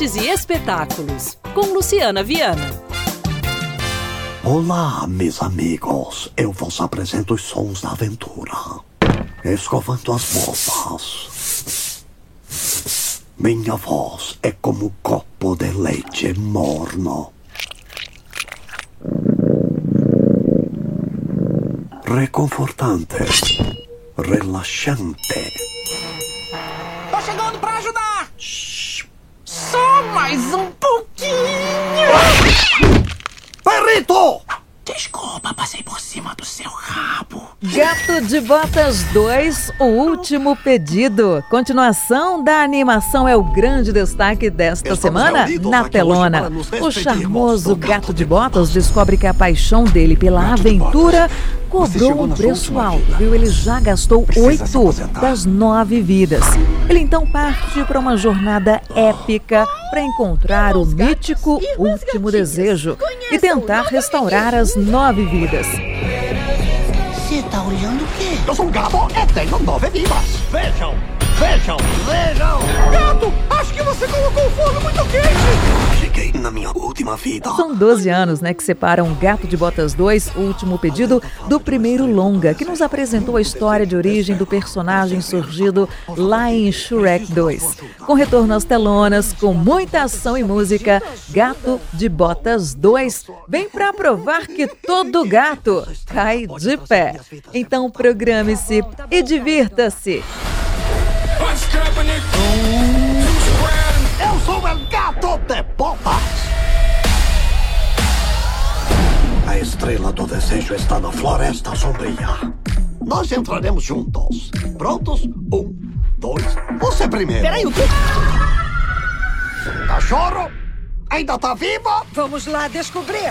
artes e espetáculos, com Luciana Viana. Olá, meus amigos. Eu vos apresento os sons da aventura. Escovando as botas. Minha voz é como um copo de leite morno. Reconfortante. Relaxante. Tô chegando pra ajudar! Mais um pouquinho! Perrito! Desculpa, passei por cima do seu rabo. Gato de Botas 2, o último pedido. Continuação da animação é o grande destaque desta Estamos semana na telona. O charmoso Gato de Botas descobre que a paixão dele pela aventura cobrou um preço alto, viu? Ele já gastou oito das nove vidas. Ele então parte para uma jornada épica para encontrar o mítico último desejo e tentar restaurar as nove vidas. Você tá olhando o quê? Eu sou um gato e tenho nove vidas. Vejam, vejam, vejam. Gato, acho que você colocou o forno muito quente! Na minha última vida. São 12 anos, né, que separam Gato de Botas 2, o último pedido, do primeiro longa, que nos apresentou a história de origem do personagem surgido lá em Shrek 2. Com retorno às telonas, com muita ação e música, Gato de Botas 2 vem para provar que todo gato cai de pé. Então programe-se e divirta-se. Estrela do desejo está na floresta sombria. Nós entraremos juntos. Prontos? Um, dois. Você primeiro. Peraí, o quê? Cachorro, ainda tá vivo? Vamos lá descobrir!